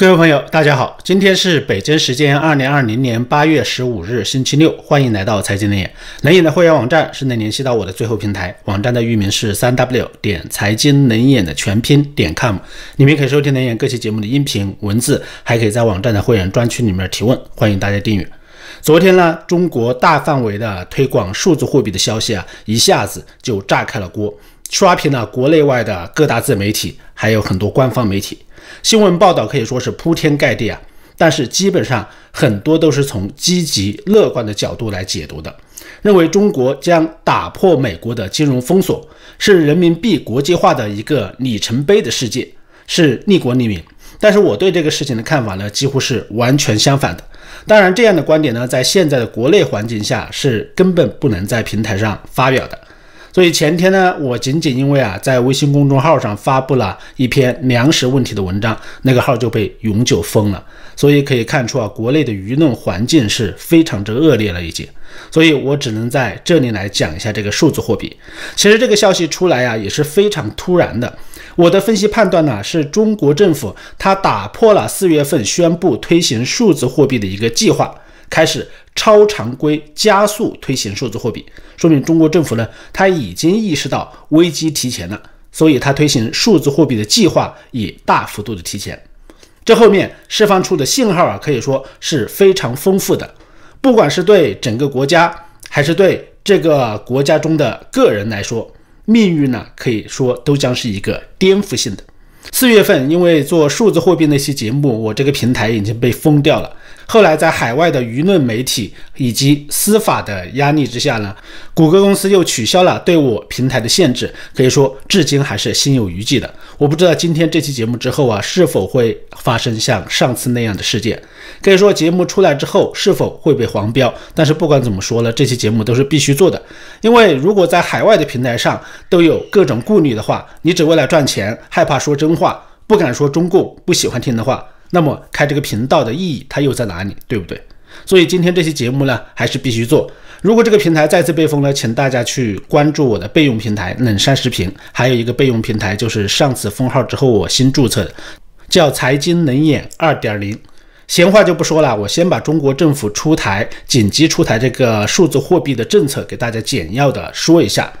各位朋友，大家好，今天是北京时间二零二零年八月十五日，星期六，欢迎来到财经能眼。能眼的会员网站是能联系到我的最后平台，网站的域名是三 w 点财经能眼的全拼点 com，里面可以收听能眼各期节目的音频文字，还可以在网站的会员专区里面提问，欢迎大家订阅。昨天呢，中国大范围的推广数字货币的消息啊，一下子就炸开了锅，刷屏了国内外的各大自媒体，还有很多官方媒体。新闻报道可以说是铺天盖地啊，但是基本上很多都是从积极乐观的角度来解读的，认为中国将打破美国的金融封锁，是人民币国际化的一个里程碑的事件，是利国利民。但是我对这个事情的看法呢，几乎是完全相反的。当然，这样的观点呢，在现在的国内环境下是根本不能在平台上发表的。所以前天呢，我仅仅因为啊，在微信公众号上发布了一篇粮食问题的文章，那个号就被永久封了。所以可以看出啊，国内的舆论环境是非常之恶劣了已经。所以我只能在这里来讲一下这个数字货币。其实这个消息出来啊，也是非常突然的。我的分析判断呢，是中国政府它打破了四月份宣布推行数字货币的一个计划。开始超常规加速推行数字货币，说明中国政府呢，他已经意识到危机提前了，所以他推行数字货币的计划也大幅度的提前。这后面释放出的信号啊，可以说是非常丰富的，不管是对整个国家，还是对这个国家中的个人来说，命运呢，可以说都将是一个颠覆性的。四月份，因为做数字货币那期节目，我这个平台已经被封掉了。后来，在海外的舆论媒体以及司法的压力之下呢，谷歌公司又取消了对我平台的限制，可以说至今还是心有余悸的。我不知道今天这期节目之后啊，是否会发生像上次那样的事件。可以说节目出来之后是否会被黄标？但是不管怎么说呢，这期节目都是必须做的，因为如果在海外的平台上都有各种顾虑的话，你只为了赚钱，害怕说真话，不敢说中共不喜欢听的话。那么开这个频道的意义它又在哪里，对不对？所以今天这期节目呢，还是必须做。如果这个平台再次被封了，请大家去关注我的备用平台冷山视频，还有一个备用平台就是上次封号之后我新注册的，叫财经冷眼二点零。闲话就不说了，我先把中国政府出台紧急出台这个数字货币的政策给大家简要的说一下。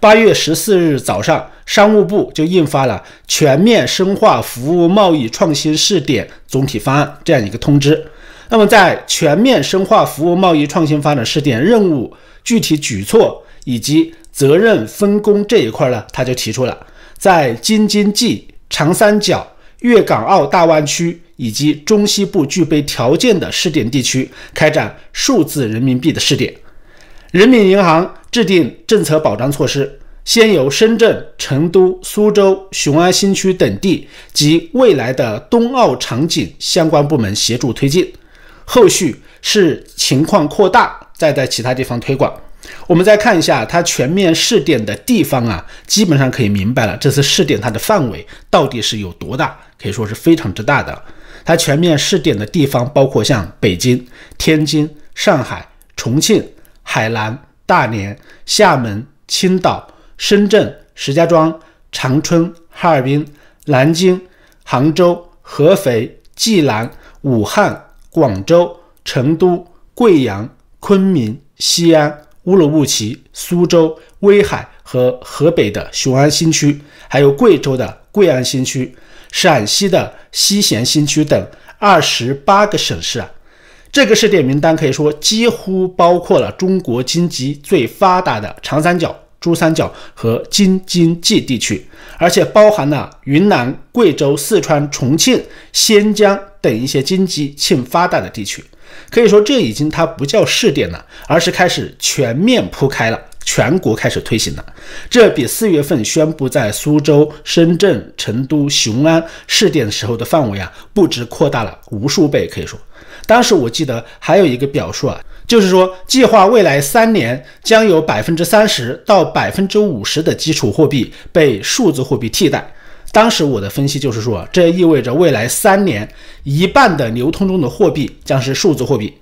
八月十四日早上，商务部就印发了《全面深化服务贸易创新试点总体方案》这样一个通知。那么，在全面深化服务贸易创新发展试点任务具体举措以及责任分工这一块呢，他就提出了，在京津冀、长三角、粤港澳大湾区以及中西部具备条件的试点地区开展数字人民币的试点。人民银行制定政策保障措施，先由深圳、成都、苏州、雄安新区等地及未来的冬奥场景相关部门协助推进，后续视情况扩大，再在其他地方推广。我们再看一下它全面试点的地方啊，基本上可以明白了，这次试点它的范围到底是有多大，可以说是非常之大的。它全面试点的地方包括像北京、天津、上海、重庆。海南、大连、厦门、青岛、深圳、石家庄、长春、哈尔滨、南京、杭州、合肥、济南、武汉、广州、成都、贵阳、昆明、西安、乌鲁木齐、苏州、威海和河北的雄安新区，还有贵州的贵安新区、陕西的西咸新区等二十八个省市啊。这个试点名单可以说几乎包括了中国经济最发达的长三角、珠三角和京津冀地区，而且包含了云南、贵州、四川、重庆、新疆等一些经济欠发达的地区。可以说，这已经它不叫试点了，而是开始全面铺开了，全国开始推行了。这比四月份宣布在苏州、深圳、成都、雄安试点时候的范围啊，不止扩大了无数倍。可以说。当时我记得还有一个表述啊，就是说计划未来三年将有百分之三十到百分之五十的基础货币被数字货币替代。当时我的分析就是说，这意味着未来三年一半的流通中的货币将是数字货币。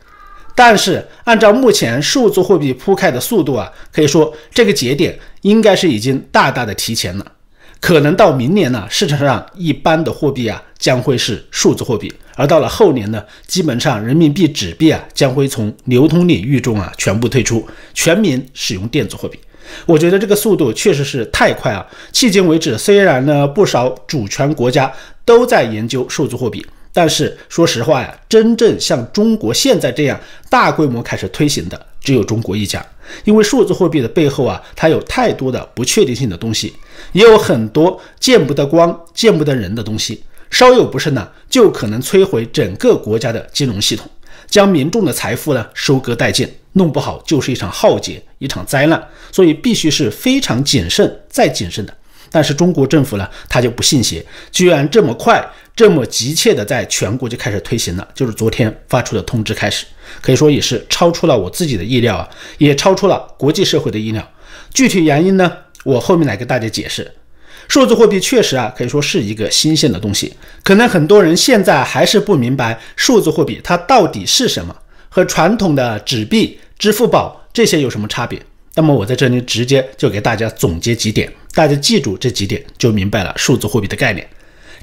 但是按照目前数字货币铺开的速度啊，可以说这个节点应该是已经大大的提前了。可能到明年呢，市场上一般的货币啊将会是数字货币，而到了后年呢，基本上人民币纸币啊将会从流通领域中啊全部退出，全民使用电子货币。我觉得这个速度确实是太快啊！迄今为止，虽然呢不少主权国家都在研究数字货币，但是说实话呀，真正像中国现在这样大规模开始推行的，只有中国一家。因为数字货币的背后啊，它有太多的不确定性的东西，也有很多见不得光、见不得人的东西，稍有不慎呢，就可能摧毁整个国家的金融系统，将民众的财富呢收割殆尽。弄不好就是一场浩劫，一场灾难，所以必须是非常谨慎再谨慎的。但是中国政府呢，他就不信邪，居然这么快、这么急切的在全国就开始推行了。就是昨天发出的通知开始，可以说也是超出了我自己的意料啊，也超出了国际社会的意料。具体原因呢，我后面来给大家解释。数字货币确实啊，可以说是一个新鲜的东西，可能很多人现在还是不明白数字货币它到底是什么，和传统的纸币。支付宝这些有什么差别？那么我在这里直接就给大家总结几点，大家记住这几点就明白了数字货币的概念。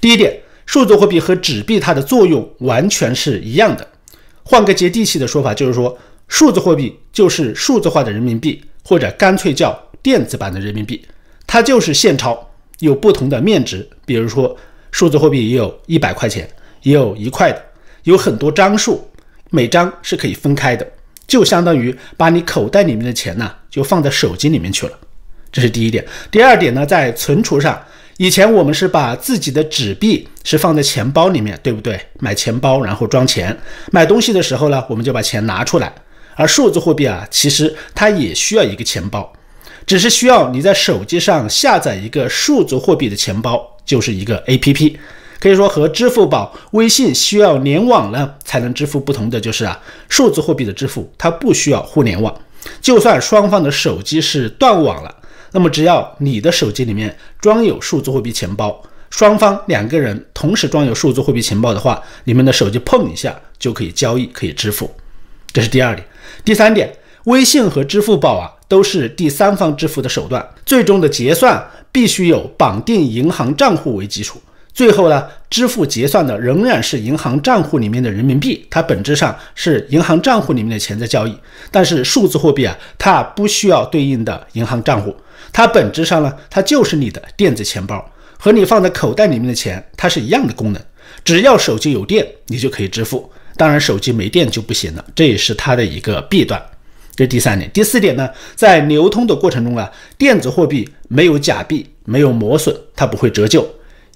第一点，数字货币和纸币它的作用完全是一样的。换个接地气的说法，就是说数字货币就是数字化的人民币，或者干脆叫电子版的人民币，它就是现钞，有不同的面值。比如说数字货币也有一百块钱，也有一块的，有很多张数，每张是可以分开的。就相当于把你口袋里面的钱呢，就放在手机里面去了，这是第一点。第二点呢，在存储上，以前我们是把自己的纸币是放在钱包里面，对不对？买钱包然后装钱，买东西的时候呢，我们就把钱拿出来。而数字货币啊，其实它也需要一个钱包，只是需要你在手机上下载一个数字货币的钱包，就是一个 APP。可以说和支付宝、微信需要联网了才能支付不同的就是啊，数字货币的支付它不需要互联网，就算双方的手机是断网了，那么只要你的手机里面装有数字货币钱包，双方两个人同时装有数字货币钱包的话，你们的手机碰一下就可以交易，可以支付。这是第二点。第三点，微信和支付宝啊都是第三方支付的手段，最终的结算必须有绑定银行账户为基础。最后呢，支付结算的仍然是银行账户里面的人民币，它本质上是银行账户里面的钱在交易。但是数字货币啊，它不需要对应的银行账户，它本质上呢，它就是你的电子钱包，和你放在口袋里面的钱它是一样的功能。只要手机有电，你就可以支付。当然，手机没电就不行了，这也是它的一个弊端。这第三点，第四点呢，在流通的过程中啊，电子货币没有假币，没有磨损，它不会折旧。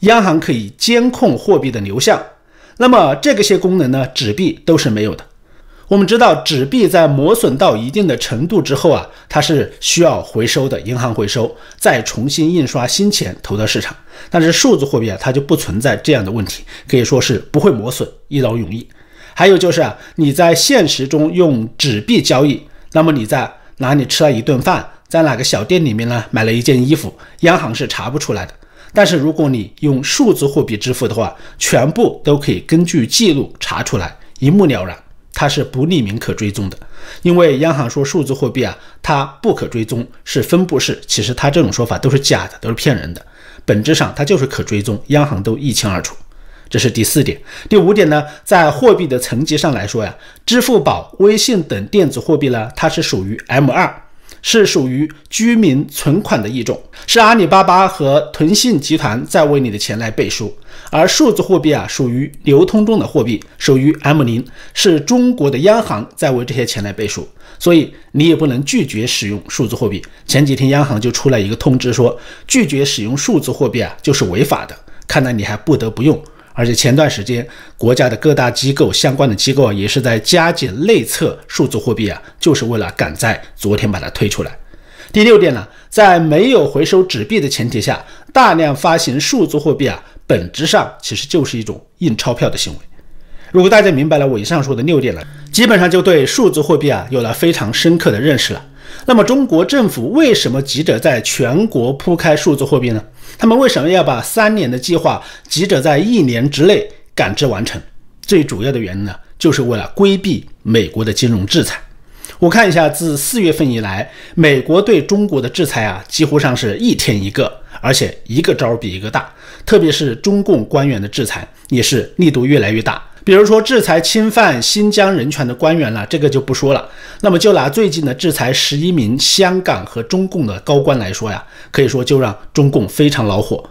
央行可以监控货币的流向，那么这个些功能呢，纸币都是没有的。我们知道，纸币在磨损到一定的程度之后啊，它是需要回收的，银行回收，再重新印刷新钱投到市场。但是数字货币啊，它就不存在这样的问题，可以说是不会磨损，一劳永逸。还有就是啊，你在现实中用纸币交易，那么你在哪里吃了一顿饭，在哪个小店里面呢买了一件衣服，央行是查不出来的。但是如果你用数字货币支付的话，全部都可以根据记录查出来，一目了然，它是不匿名可追踪的。因为央行说数字货币啊，它不可追踪，是分布式，其实它这种说法都是假的，都是骗人的。本质上它就是可追踪，央行都一清二楚。这是第四点。第五点呢，在货币的层级上来说呀，支付宝、微信等电子货币呢，它是属于 M 二。是属于居民存款的一种，是阿里巴巴和腾讯集团在为你的钱来背书，而数字货币啊属于流通中的货币，属于 M 零，是中国的央行在为这些钱来背书，所以你也不能拒绝使用数字货币。前几天央行就出来一个通知说，拒绝使用数字货币啊就是违法的，看来你还不得不用。而且前段时间，国家的各大机构、相关的机构啊，也是在加紧内测数字货币啊，就是为了赶在昨天把它推出来。第六点呢，在没有回收纸币的前提下，大量发行数字货币啊，本质上其实就是一种印钞票的行为。如果大家明白了我以上说的六点了，基本上就对数字货币啊有了非常深刻的认识了。那么中国政府为什么急着在全国铺开数字货币呢？他们为什么要把三年的计划急着在一年之内赶制完成？最主要的原因呢，就是为了规避美国的金融制裁。我看一下，自四月份以来，美国对中国的制裁啊，几乎上是一天一个，而且一个招比一个大。特别是中共官员的制裁，也是力度越来越大。比如说制裁侵犯新疆人权的官员了，这个就不说了。那么就拿最近的制裁十一名香港和中共的高官来说呀，可以说就让中共非常恼火。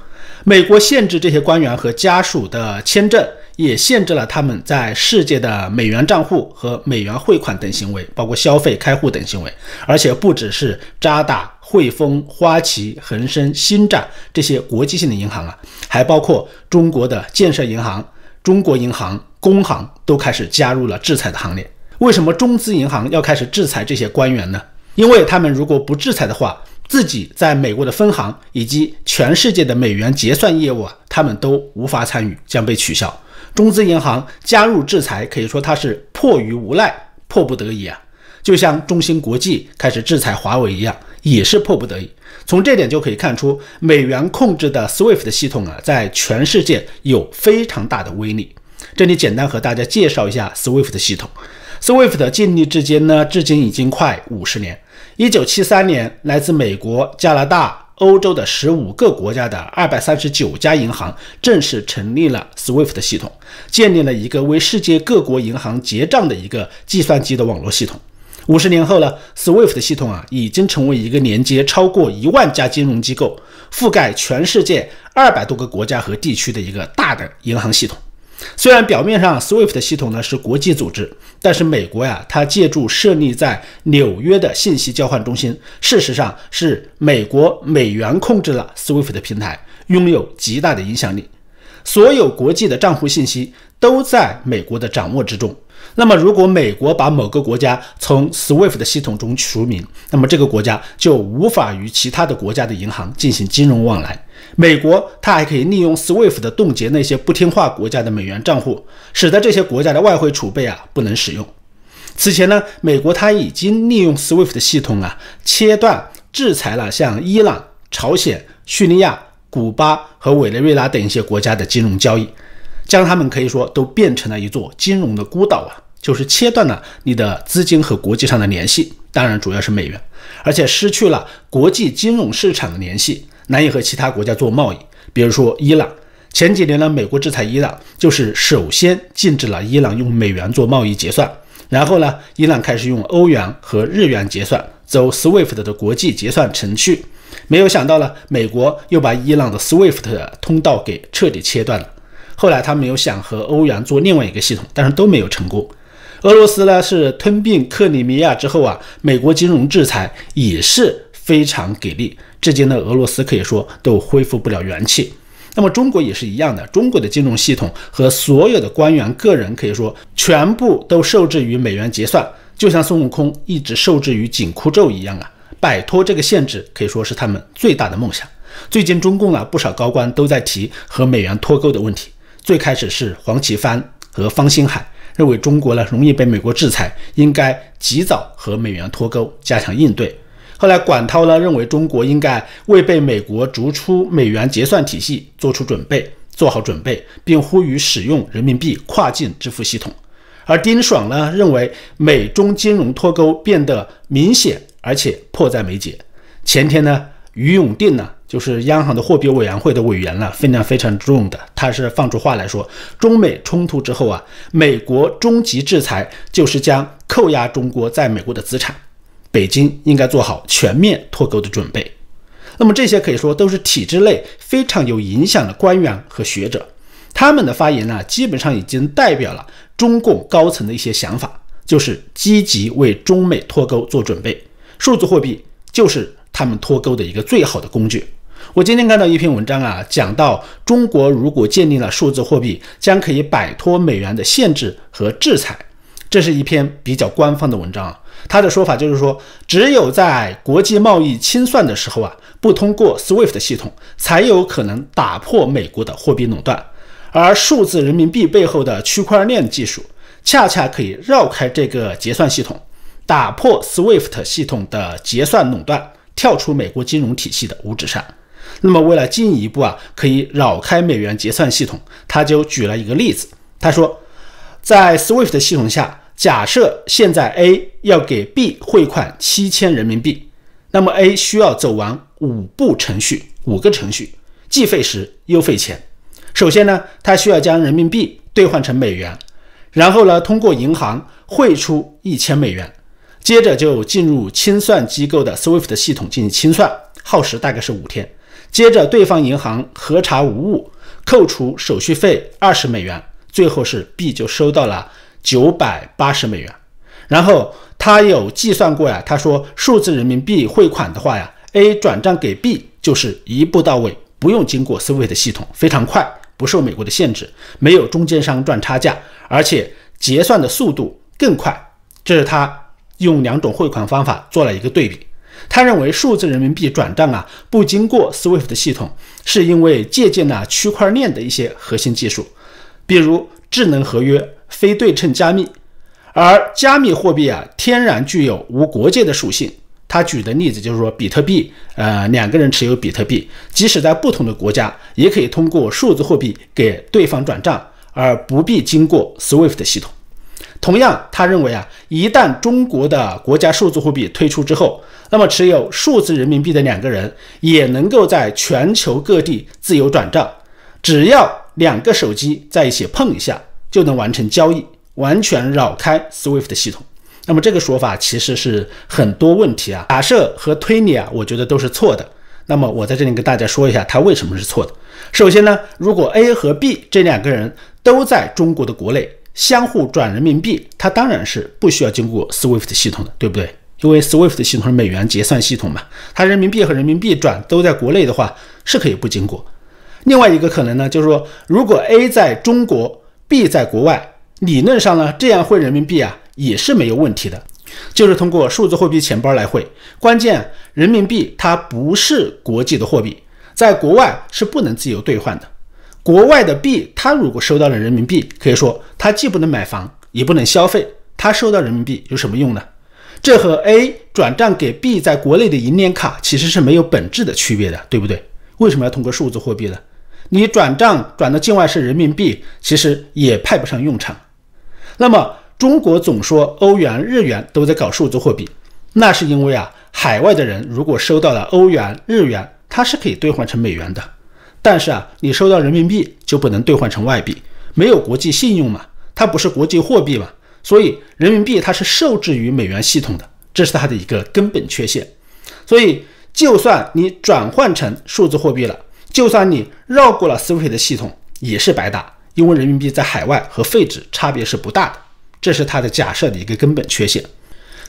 美国限制这些官员和家属的签证。也限制了他们在世界的美元账户和美元汇款等行为，包括消费、开户等行为。而且不只是渣打、汇丰、花旗、恒生、新展这些国际性的银行啊，还包括中国的建设银行、中国银行、工行都开始加入了制裁的行列。为什么中资银行要开始制裁这些官员呢？因为他们如果不制裁的话，自己在美国的分行以及全世界的美元结算业务啊，他们都无法参与，将被取消。中资银行加入制裁，可以说它是迫于无奈、迫不得已啊，就像中芯国际开始制裁华为一样，也是迫不得已。从这点就可以看出，美元控制的 SWIFT 系统啊，在全世界有非常大的威力。这里简单和大家介绍一下 SWIFT 系统。SWIFT 的建立至今呢，至今已经快五十年。一九七三年，来自美国、加拿大。欧洲的十五个国家的二百三十九家银行正式成立了 SWIFT 系统，建立了一个为世界各国银行结账的一个计算机的网络系统。五十年后呢，SWIFT 的系统啊已经成为一个连接超过一万家金融机构、覆盖全世界二百多个国家和地区的一个大的银行系统。虽然表面上 SWIFT 系统呢是国际组织，但是美国呀，它借助设立在纽约的信息交换中心，事实上是美国美元控制了 SWIFT 的平台，拥有极大的影响力。所有国际的账户信息都在美国的掌握之中。那么，如果美国把某个国家从 SWIFT 的系统中除名，那么这个国家就无法与其他的国家的银行进行金融往来。美国它还可以利用 SWIFT 的冻结那些不听话国家的美元账户，使得这些国家的外汇储备啊不能使用。此前呢，美国它已经利用 SWIFT 的系统啊切断制裁了像伊朗、朝鲜、叙利亚、古巴和委内瑞拉等一些国家的金融交易，将他们可以说都变成了一座金融的孤岛啊，就是切断了你的资金和国际上的联系，当然主要是美元，而且失去了国际金融市场的联系。难以和其他国家做贸易，比如说伊朗。前几年呢，美国制裁伊朗，就是首先禁止了伊朗用美元做贸易结算，然后呢，伊朗开始用欧元和日元结算，走 SWIFT 的国际结算程序。没有想到呢，美国又把伊朗的 SWIFT 通道给彻底切断了。后来他们又想和欧元做另外一个系统，但是都没有成功。俄罗斯呢，是吞并克里米亚之后啊，美国金融制裁也是。非常给力，至今的俄罗斯可以说都恢复不了元气。那么中国也是一样的，中国的金融系统和所有的官员个人可以说全部都受制于美元结算，就像孙悟空一直受制于紧箍咒一样啊！摆脱这个限制可以说是他们最大的梦想。最近中共啊不少高官都在提和美元脱钩的问题。最开始是黄奇帆和方星海认为中国呢容易被美国制裁，应该及早和美元脱钩，加强应对。后来，管涛呢认为中国应该为被美国逐出美元结算体系做出准备，做好准备，并呼吁使用人民币跨境支付系统。而丁爽呢认为美中金融脱钩变得明显，而且迫在眉睫。前天呢，于永定呢就是央行的货币委员会的委员了，分量非常重的，他是放出话来说，中美冲突之后啊，美国终极制裁就是将扣押中国在美国的资产。北京应该做好全面脱钩的准备。那么这些可以说都是体制内非常有影响的官员和学者，他们的发言呢，基本上已经代表了中共高层的一些想法，就是积极为中美脱钩做准备。数字货币就是他们脱钩的一个最好的工具。我今天看到一篇文章啊，讲到中国如果建立了数字货币，将可以摆脱美元的限制和制裁。这是一篇比较官方的文章啊。他的说法就是说，只有在国际贸易清算的时候啊，不通过 SWIFT 系统，才有可能打破美国的货币垄断。而数字人民币背后的区块链技术，恰恰可以绕开这个结算系统，打破 SWIFT 系统的结算垄断，跳出美国金融体系的五指山。那么，为了进一步啊，可以绕开美元结算系统，他就举了一个例子，他说，在 SWIFT 系统下。假设现在 A 要给 B 汇款七千人民币，那么 A 需要走完五步程序，五个程序，既费时又费钱。首先呢，他需要将人民币兑换成美元，然后呢，通过银行汇出一千美元，接着就进入清算机构的 SWIFT 系统进行清算，耗时大概是五天。接着对方银行核查无误，扣除手续费二十美元，最后是 B 就收到了。九百八十美元，然后他有计算过呀，他说数字人民币汇款的话呀，A 转账给 B 就是一步到位，不用经过 SWIFT 系统，非常快，不受美国的限制，没有中间商赚差价，而且结算的速度更快。这是他用两种汇款方法做了一个对比。他认为数字人民币转账啊不经过 SWIFT 系统，是因为借鉴了区块链的一些核心技术，比如智能合约。非对称加密，而加密货币啊，天然具有无国界的属性。他举的例子就是说，比特币，呃，两个人持有比特币，即使在不同的国家，也可以通过数字货币给对方转账，而不必经过 SWIFT 系统。同样，他认为啊，一旦中国的国家数字货币推出之后，那么持有数字人民币的两个人也能够在全球各地自由转账，只要两个手机在一起碰一下。就能完成交易，完全绕开 SWIFT 系统。那么这个说法其实是很多问题啊，假设和推理啊，我觉得都是错的。那么我在这里跟大家说一下，它为什么是错的。首先呢，如果 A 和 B 这两个人都在中国的国内相互转人民币，它当然是不需要经过 SWIFT 系统的，对不对？因为 SWIFT 系统是美元结算系统嘛，它人民币和人民币转都在国内的话，是可以不经过。另外一个可能呢，就是说如果 A 在中国。，B 在国外，理论上呢，这样汇人民币啊也是没有问题的，就是通过数字货币钱包来汇。关键人民币它不是国际的货币，在国外是不能自由兑换的。国外的币，它如果收到了人民币，可以说它既不能买房，也不能消费，它收到人民币有什么用呢？这和 A 转账给 B 在国内的银联卡其实是没有本质的区别的，对不对？为什么要通过数字货币呢？你转账转到境外是人民币，其实也派不上用场。那么中国总说欧元、日元都在搞数字货币，那是因为啊，海外的人如果收到了欧元、日元，它是可以兑换成美元的。但是啊，你收到人民币就不能兑换成外币，没有国际信用嘛，它不是国际货币嘛，所以人民币它是受制于美元系统的，这是它的一个根本缺陷。所以就算你转换成数字货币了。就算你绕过了 SWIFT 的系统，也是白搭，因为人民币在海外和废纸差别是不大的，这是它的假设的一个根本缺陷。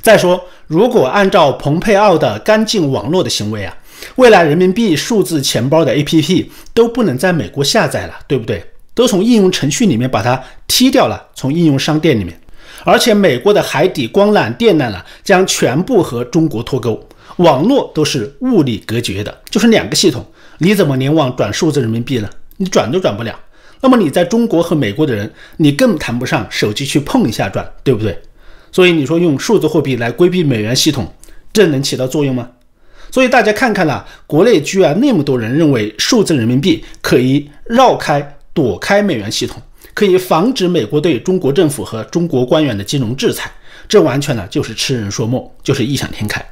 再说，如果按照蓬佩奥的干净网络的行为啊，未来人民币数字钱包的 APP 都不能在美国下载了，对不对？都从应用程序里面把它踢掉了，从应用商店里面，而且美国的海底光缆、电缆呢，将全部和中国脱钩，网络都是物理隔绝的，就是两个系统。你怎么联网转数字人民币呢？你转都转不了。那么你在中国和美国的人，你更谈不上手机去碰一下转，对不对？所以你说用数字货币来规避美元系统，这能起到作用吗？所以大家看看了，国内居然那么多人认为数字人民币可以绕开、躲开美元系统，可以防止美国对中国政府和中国官员的金融制裁，这完全呢就是痴人说梦，就是异想天开。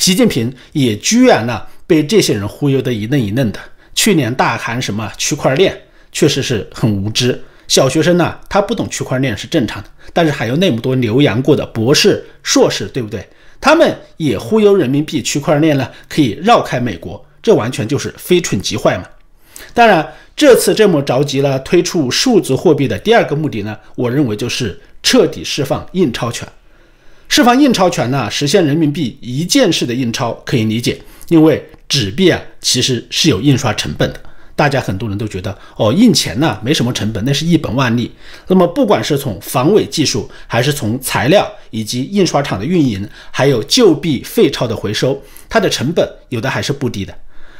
习近平也居然呢。被这些人忽悠得一愣一愣的。去年大喊什么区块链，确实是很无知。小学生呢，他不懂区块链是正常的。但是还有那么多留洋过的博士、硕士，对不对？他们也忽悠人民币区块链呢，可以绕开美国，这完全就是非蠢即坏嘛。当然，这次这么着急了推出数字货币的第二个目的呢，我认为就是彻底释放印钞权。释放印钞权呢，实现人民币一件式的印钞可以理解，因为。纸币啊，其实是有印刷成本的。大家很多人都觉得，哦，印钱呢没什么成本，那是一本万利。那么，不管是从防伪技术，还是从材料以及印刷厂的运营，还有旧币废钞的回收，它的成本有的还是不低的。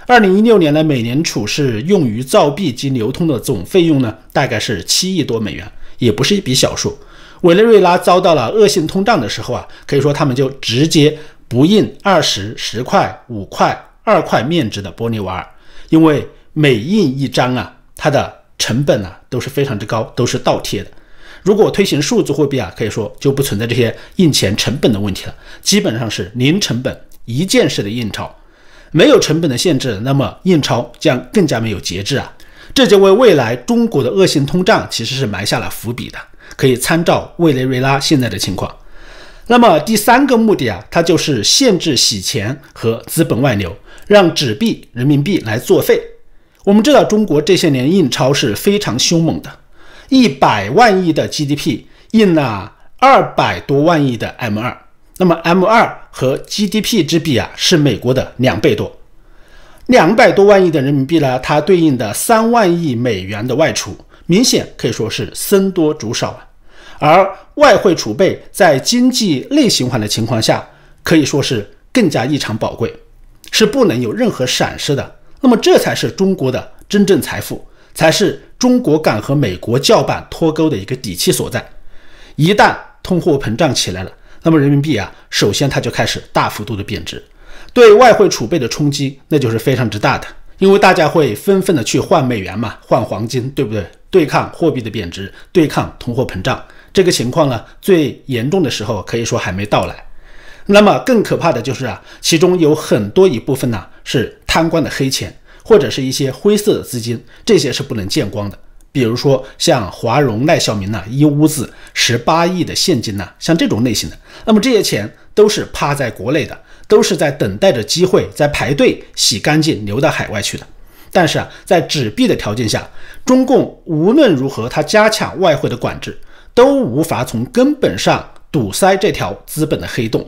二零一六年呢，美联储是用于造币及流通的总费用呢，大概是七亿多美元，也不是一笔小数。委内瑞拉遭到了恶性通胀的时候啊，可以说他们就直接不印二十、十块、五块。二块面值的玻利瓦尔，因为每印一张啊，它的成本啊都是非常之高，都是倒贴的。如果推行数字货币啊，可以说就不存在这些印钱成本的问题了，基本上是零成本一键式的印钞，没有成本的限制，那么印钞将更加没有节制啊，这就为未来中国的恶性通胀其实是埋下了伏笔的，可以参照委内瑞拉现在的情况。那么第三个目的啊，它就是限制洗钱和资本外流，让纸币人民币来作废。我们知道中国这些年印钞是非常凶猛的。一百万亿的 GDP 印了二百多万亿的 M 二，那么 M 二和 GDP 之比啊是美国的两倍多，两百多万亿的人民币呢，它对应的三万亿美元的外出，明显可以说是僧多粥少啊。而外汇储备在经济内循环的情况下，可以说是更加异常宝贵，是不能有任何闪失的。那么这才是中国的真正财富。才是中国敢和美国叫板脱钩的一个底气所在。一旦通货膨胀起来了，那么人民币啊，首先它就开始大幅度的贬值，对外汇储备的冲击那就是非常之大的。因为大家会纷纷的去换美元嘛，换黄金，对不对？对抗货币的贬值，对抗通货膨胀。这个情况呢，最严重的时候可以说还没到来。那么更可怕的就是啊，其中有很多一部分呢是贪官的黑钱。或者是一些灰色的资金，这些是不能见光的。比如说像华融、赖小民呐，一屋子十八亿的现金呐，像这种类型的，那么这些钱都是趴在国内的，都是在等待着机会，在排队洗干净流到海外去的。但是啊，在纸币的条件下，中共无论如何，它加强外汇的管制，都无法从根本上堵塞这条资本的黑洞。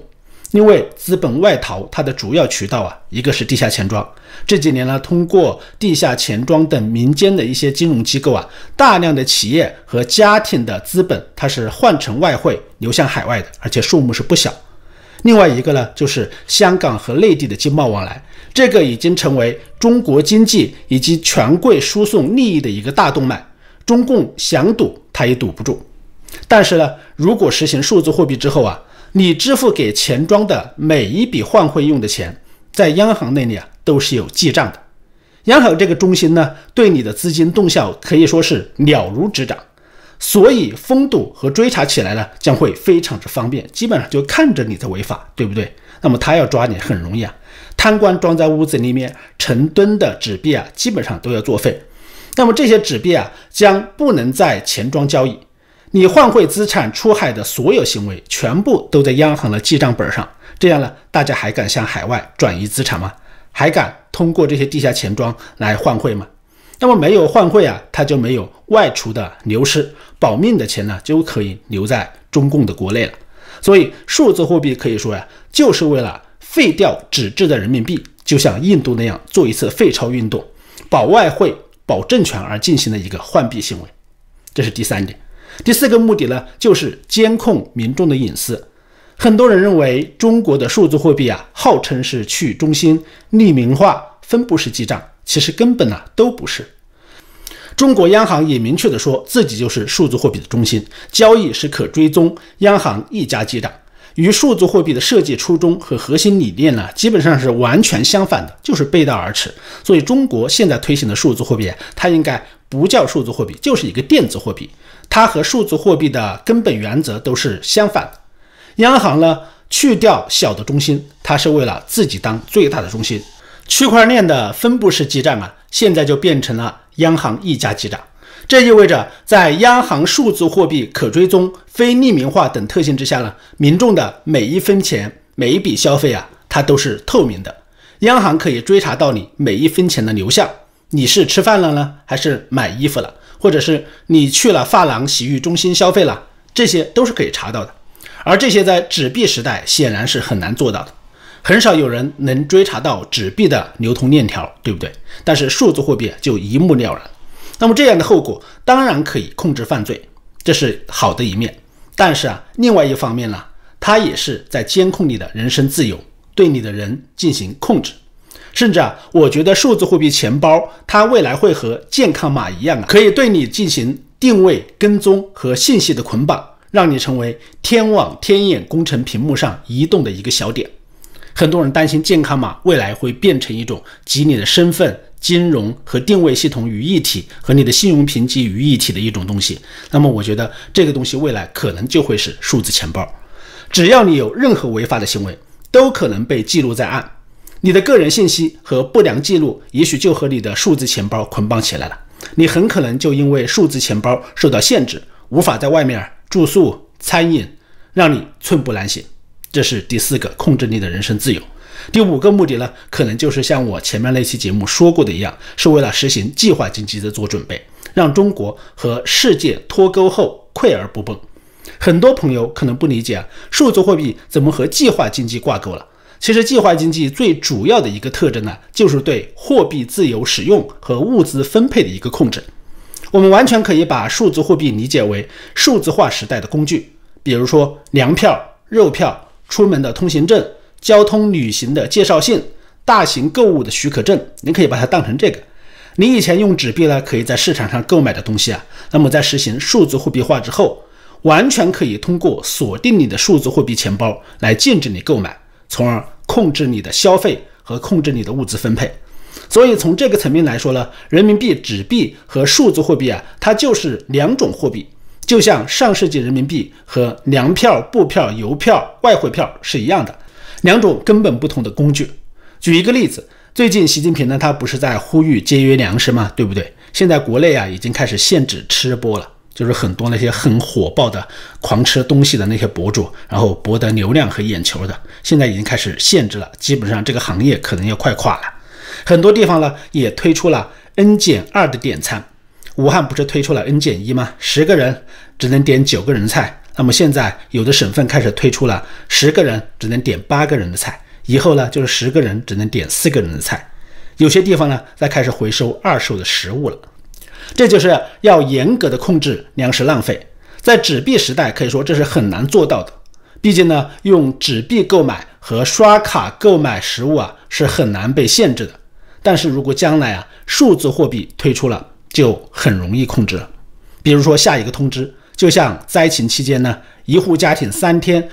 因为资本外逃，它的主要渠道啊，一个是地下钱庄。这几年呢，通过地下钱庄等民间的一些金融机构啊，大量的企业和家庭的资本，它是换成外汇流向海外的，而且数目是不小。另外一个呢，就是香港和内地的经贸往来，这个已经成为中国经济以及权贵输送利益的一个大动脉。中共想堵，他也堵不住。但是呢，如果实行数字货币之后啊，你支付给钱庄的每一笔换汇用的钱，在央行那里啊都是有记账的。央行这个中心呢，对你的资金动向可以说是了如指掌，所以封堵和追查起来呢，将会非常之方便，基本上就看着你在违法，对不对？那么他要抓你很容易啊，贪官装在屋子里面，成吨的纸币啊，基本上都要作废。那么这些纸币啊，将不能在钱庄交易。你换汇资产出海的所有行为，全部都在央行的记账本上。这样呢，大家还敢向海外转移资产吗？还敢通过这些地下钱庄来换汇吗？那么没有换汇啊，它就没有外出的流失，保命的钱呢就可以留在中共的国内了。所以，数字货币可以说呀，就是为了废掉纸质的人民币，就像印度那样做一次废钞运动，保外汇、保政权而进行的一个换币行为。这是第三点。第四个目的呢，就是监控民众的隐私。很多人认为中国的数字货币啊，号称是去中心、匿名化、分布式记账，其实根本呢都不是。中国央行也明确的说自己就是数字货币的中心，交易是可追踪，央行一家记账，与数字货币的设计初衷和核心理念呢，基本上是完全相反的，就是背道而驰。所以中国现在推行的数字货币，它应该不叫数字货币，就是一个电子货币。它和数字货币的根本原则都是相反的。央行呢去掉小的中心，它是为了自己当最大的中心。区块链的分布式记账啊，现在就变成了央行一家记账。这意味着，在央行数字货币可追踪、非匿名化等特性之下呢，民众的每一分钱、每一笔消费啊，它都是透明的。央行可以追查到你每一分钱的流向，你是吃饭了呢，还是买衣服了？或者是你去了发廊、洗浴中心消费了，这些都是可以查到的。而这些在纸币时代显然是很难做到的，很少有人能追查到纸币的流通链条，对不对？但是数字货币就一目了然。那么这样的后果当然可以控制犯罪，这是好的一面。但是啊，另外一方面呢，它也是在监控你的人身自由，对你的人进行控制。甚至啊，我觉得数字货币钱包它未来会和健康码一样啊，可以对你进行定位、跟踪和信息的捆绑，让你成为天网天眼工程屏幕上移动的一个小点。很多人担心健康码未来会变成一种集你的身份、金融和定位系统于一体，和你的信用评级于一体的一种东西。那么，我觉得这个东西未来可能就会是数字钱包。只要你有任何违法的行为，都可能被记录在案。你的个人信息和不良记录，也许就和你的数字钱包捆绑起来了。你很可能就因为数字钱包受到限制，无法在外面住宿、餐饮，让你寸步难行。这是第四个，控制你的人身自由。第五个目的呢，可能就是像我前面那期节目说过的一样，是为了实行计划经济的做准备，让中国和世界脱钩后溃而不崩。很多朋友可能不理解啊，数字货币怎么和计划经济挂钩了？其实，计划经济最主要的一个特征呢，就是对货币自由使用和物资分配的一个控制。我们完全可以把数字货币理解为数字化时代的工具，比如说粮票、肉票、出门的通行证、交通旅行的介绍信、大型购物的许可证，你可以把它当成这个。你以前用纸币呢，可以在市场上购买的东西啊，那么在实行数字货币化之后。完全可以通过锁定你的数字货币钱包来禁止你购买，从而控制你的消费和控制你的物资分配。所以从这个层面来说呢，人民币纸币和数字货币啊，它就是两种货币，就像上世纪人民币和粮票、布票、邮票、外汇票是一样的，两种根本不同的工具。举一个例子，最近习近平呢，他不是在呼吁节约粮食吗？对不对？现在国内啊，已经开始限制吃播了。就是很多那些很火爆的狂吃东西的那些博主，然后博得流量和眼球的，现在已经开始限制了，基本上这个行业可能要快垮了。很多地方呢也推出了 N 减二的点餐，武汉不是推出了 N 减一吗？十个人只能点九个人菜。那么现在有的省份开始推出了十个人只能点八个人的菜，以后呢就是十个人只能点四个人的菜。有些地方呢在开始回收二手的食物了。这就是要严格的控制粮食浪费，在纸币时代可以说这是很难做到的。毕竟呢，用纸币购买和刷卡购买食物啊是很难被限制的。但是如果将来啊数字货币推出了，就很容易控制了。比如说下一个通知，就像灾情期间呢，一户家庭三天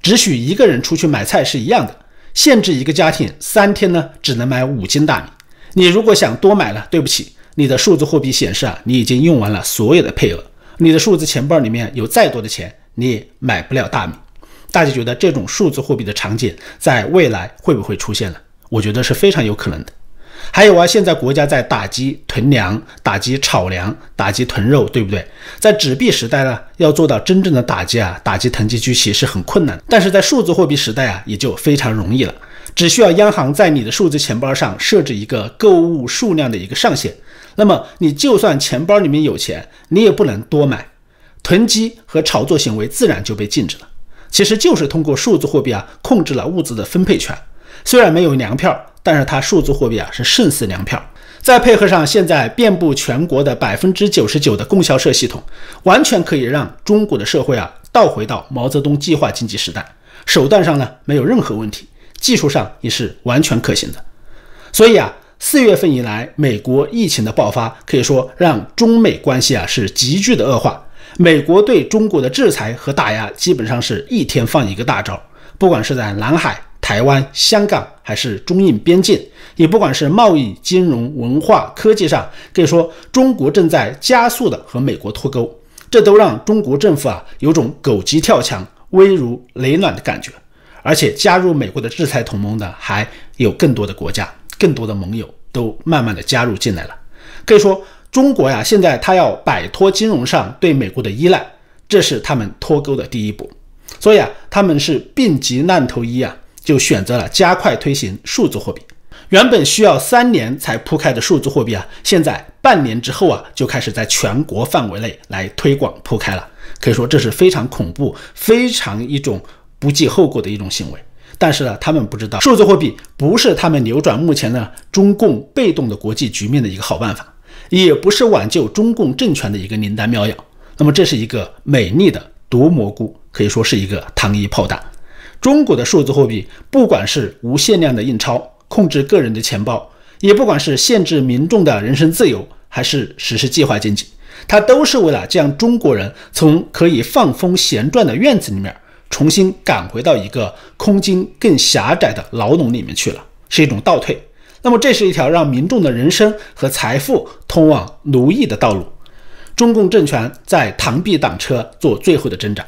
只许一个人出去买菜是一样的，限制一个家庭三天呢只能买五斤大米。你如果想多买了，对不起。你的数字货币显示啊，你已经用完了所有的配额。你的数字钱包里面有再多的钱，你也买不了大米。大家觉得这种数字货币的场景在未来会不会出现呢？我觉得是非常有可能的。还有啊，现在国家在打击囤粮、打击炒粮、打击囤肉，对不对？在纸币时代呢，要做到真正的打击啊，打击囤积居奇是很困难。但是在数字货币时代啊，也就非常容易了。只需要央行在你的数字钱包上设置一个购物数量的一个上限。那么你就算钱包里面有钱，你也不能多买，囤积和炒作行为自然就被禁止了。其实就是通过数字货币啊，控制了物资的分配权。虽然没有粮票，但是它数字货币啊是胜似粮票。再配合上现在遍布全国的百分之九十九的供销社系统，完全可以让中国的社会啊倒回到毛泽东计划经济时代。手段上呢没有任何问题，技术上也是完全可行的。所以啊。四月份以来，美国疫情的爆发可以说让中美关系啊是急剧的恶化。美国对中国的制裁和打压基本上是一天放一个大招，不管是在南海、台湾、香港，还是中印边境，也不管是贸易、金融、文化、科技上，可以说中国正在加速的和美国脱钩。这都让中国政府啊有种狗急跳墙、危如累卵的感觉。而且加入美国的制裁同盟的还有更多的国家。更多的盟友都慢慢的加入进来了，可以说中国呀，现在它要摆脱金融上对美国的依赖，这是他们脱钩的第一步。所以啊，他们是病急难投医啊，就选择了加快推行数字货币。原本需要三年才铺开的数字货币啊，现在半年之后啊，就开始在全国范围内来推广铺开了。可以说这是非常恐怖、非常一种不计后果的一种行为。但是呢，他们不知道数字货币不是他们扭转目前的中共被动的国际局面的一个好办法，也不是挽救中共政权的一个灵丹妙药。那么这是一个美丽的毒蘑菇，可以说是一个糖衣炮弹。中国的数字货币，不管是无限量的印钞、控制个人的钱包，也不管是限制民众的人身自由，还是实施计划经济，它都是为了将中国人从可以放风闲转的院子里面。重新赶回到一个空间更狭窄的牢笼里面去了，是一种倒退。那么这是一条让民众的人生和财富通往奴役的道路。中共政权在螳臂挡车，做最后的挣扎。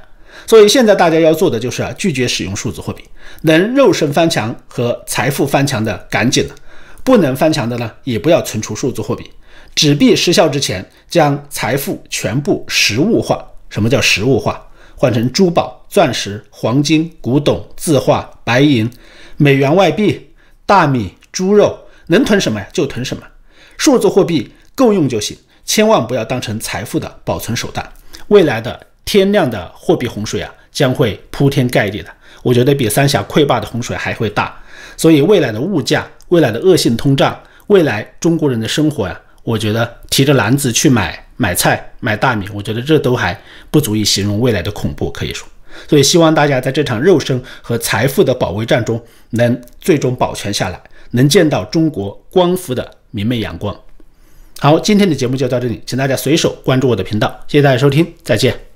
所以现在大家要做的就是拒绝使用数字货币，能肉身翻墙和财富翻墙的赶紧了，不能翻墙的呢，也不要存储数字货币。纸币失效之前，将财富全部实物化。什么叫实物化？换成珠宝、钻石、黄金、古董、字画、白银、美元、外币、大米、猪肉，能囤什么呀就囤什么。数字货币够用就行，千万不要当成财富的保存手段。未来的。天量的货币洪水啊，将会铺天盖地的，我觉得比三峡溃坝的洪水还会大。所以未来的物价，未来的恶性通胀，未来中国人的生活呀，我觉得提着篮子去买买菜、买大米，我觉得这都还不足以形容未来的恐怖，可以说。所以希望大家在这场肉身和财富的保卫战中，能最终保全下来，能见到中国光复的明媚阳光。好，今天的节目就到这里，请大家随手关注我的频道，谢谢大家收听，再见。